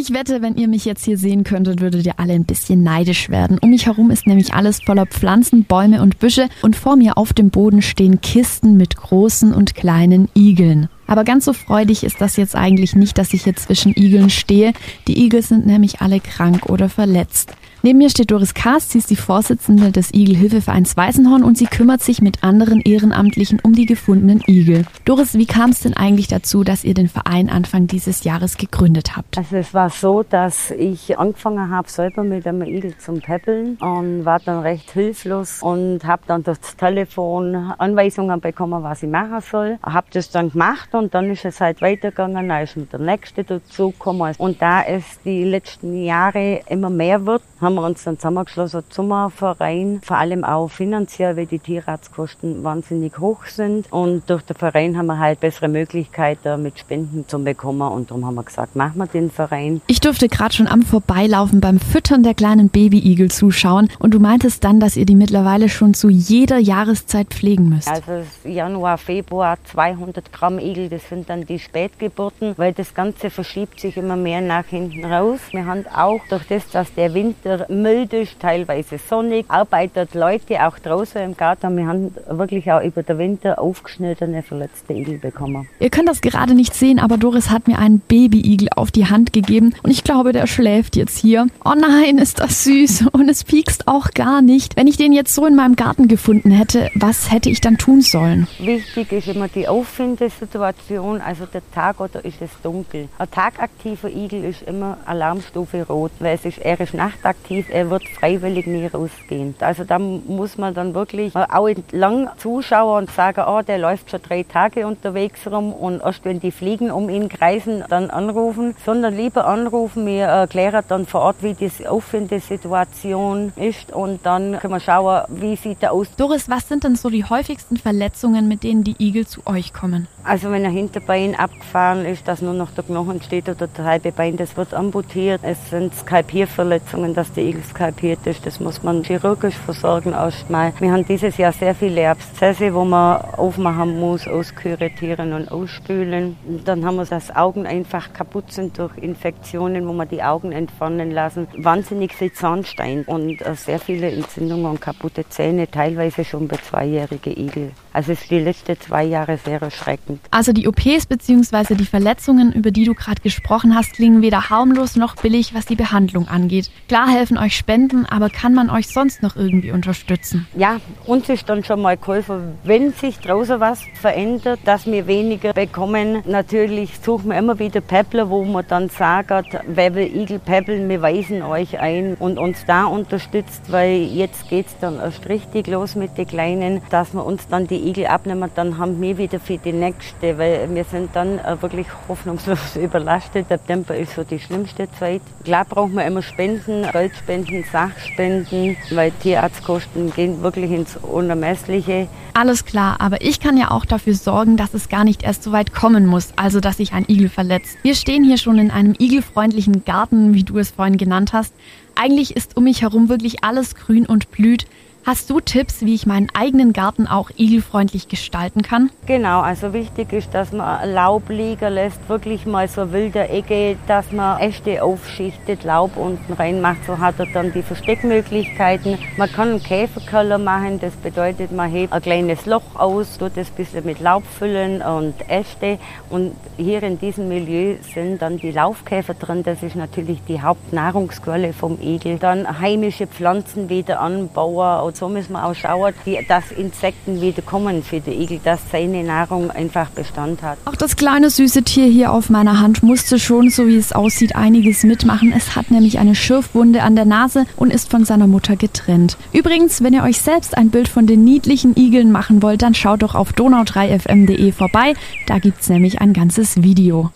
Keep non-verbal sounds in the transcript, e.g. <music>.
Ich wette, wenn ihr mich jetzt hier sehen könntet, würdet ihr alle ein bisschen neidisch werden. Um mich herum ist nämlich alles voller Pflanzen, Bäume und Büsche und vor mir auf dem Boden stehen Kisten mit großen und kleinen Igeln. Aber ganz so freudig ist das jetzt eigentlich nicht, dass ich hier zwischen Igeln stehe. Die Igel sind nämlich alle krank oder verletzt. Neben mir steht Doris Kaas, sie ist die Vorsitzende des Igelhilfevereins Weißenhorn und sie kümmert sich mit anderen Ehrenamtlichen um die gefundenen Igel. Doris, wie kam es denn eigentlich dazu, dass ihr den Verein Anfang dieses Jahres gegründet habt? Also es war so, dass ich angefangen habe selber mit einem Igel zum Peppeln und war dann recht hilflos und habe dann das Telefon Anweisungen bekommen, was ich machen soll. Habe das dann gemacht und dann ist es halt weitergegangen, dann ist mit der nächste dazugekommen. Und da es die letzten Jahre immer mehr wird, haben wir uns dann zusammengeschlossen zum Verein, vor allem auch finanziell, weil die Tierarztkosten wahnsinnig hoch sind. Und durch den Verein haben wir halt bessere Möglichkeiten mit Spenden zu bekommen und darum haben wir gesagt, machen wir den Verein. Ich durfte gerade schon am Vorbeilaufen beim Füttern der kleinen Babyigel zuschauen und du meintest dann, dass ihr die mittlerweile schon zu jeder Jahreszeit pflegen müsst. Also Januar, Februar 200 Gramm Igel, das sind dann die Spätgeburten, weil das Ganze verschiebt sich immer mehr nach hinten raus. Wir haben auch durch das, dass der Winter mild ist, teilweise sonnig, arbeitet Leute auch draußen im Garten. Wir haben wirklich auch über den Winter aufgeschnittene verletzte Igel bekommen. Ihr könnt das gerade nicht sehen, aber Doris hat mir einen Babyigel auf die Hand gegeben und ich glaube, der schläft jetzt hier. Oh nein, ist das süß und es piekst auch gar nicht. Wenn ich den jetzt so in meinem Garten gefunden hätte, was hätte ich dann tun sollen? Wichtig ist immer die Auffindesituation, also der Tag oder ist es dunkel. Ein tagaktiver Igel ist immer Alarmstufe rot, weil es ist, er ist nachtaktiv aktiv, er wird freiwillig nie rausgehen. Also da muss man dann wirklich auch entlang zuschauen und sagen, oh, der läuft schon drei Tage unterwegs rum und erst wenn die Fliegen um ihn kreisen, dann anrufen, sondern lieber anrufen. Wir erklären dann vor Ort, wie die Auffindesituation ist und dann können wir schauen, wie sieht er aus. Doris, was sind denn so die häufigsten Verletzungen, mit denen die Igel zu euch kommen? Also wenn ein Hinterbein abgefahren ist, dass nur noch der Knochen steht oder das halbe Bein, das wird amputiert. Es sind Skalpierverletzungen, dass der Igel skalpiert ist. Das muss man chirurgisch versorgen erstmal. Wir haben dieses Jahr sehr viele Abszesse, wo man aufmachen muss, auskuratieren und ausspülen. Und dann haben wir das Augen einfach kaputt sind durch Infektionen, wo man die Augen entfernen lassen. Wahnsinnig viel Zahnstein und äh, sehr viele Entzündungen und kaputte Zähne, teilweise schon bei zweijährigen Igel. Also es ist die letzten zwei Jahre sehr erschreckend. Also die OPs bzw. die Verletzungen, über die du gerade gesprochen hast, klingen weder harmlos noch billig, was die Behandlung angeht. Klar helfen euch Spenden, aber kann man euch sonst noch irgendwie unterstützen? Ja, uns ist dann schon mal geholfen, wenn sich draußen was verändert, dass wir weniger bekommen. Natürlich suchen wir immer wieder Peppler, wo man dann sagt, wer will Igel peppeln, wir weisen euch ein und uns da unterstützt, weil jetzt geht es dann erst richtig los mit den Kleinen, dass wir uns dann die Igel abnehmen, dann haben wir wieder für die nächste, weil wir sind dann äh, wirklich hoffnungslos <laughs> überlastet. September ist so die schlimmste Zeit. Klar braucht man immer Spenden, Geldspenden, Sachspenden, weil Tierarztkosten gehen wirklich ins Unermessliche. Alles klar, aber ich kann ja auch dafür sorgen, dass es gar nicht erst so weit kommen muss, also dass sich ein Igel verletzt. Wir stehen hier schon in einem igelfreundlichen Garten, wie du es vorhin genannt hast. Eigentlich ist um mich herum wirklich alles grün und blüht. Hast du Tipps, wie ich meinen eigenen Garten auch igelfreundlich gestalten kann? Genau, also wichtig ist, dass man Laub liegen lässt, wirklich mal so wilde Ecke, dass man Äste aufschichtet, Laub unten reinmacht, so hat er dann die Versteckmöglichkeiten. Man kann einen Käferkeller machen, das bedeutet, man hebt ein kleines Loch aus, tut das ein bisschen mit Laub füllen und Äste und hier in diesem Milieu sind dann die Laufkäfer drin, das ist natürlich die Hauptnahrungsquelle vom Igel. Dann heimische Pflanzen wieder anbauen so müssen wir auch schauen, dass Insekten wieder kommen für den Igel, dass seine Nahrung einfach Bestand hat. Auch das kleine süße Tier hier auf meiner Hand musste schon, so wie es aussieht, einiges mitmachen. Es hat nämlich eine Schürfwunde an der Nase und ist von seiner Mutter getrennt. Übrigens, wenn ihr euch selbst ein Bild von den niedlichen Igeln machen wollt, dann schaut doch auf donau3fm.de vorbei. Da gibt es nämlich ein ganzes Video.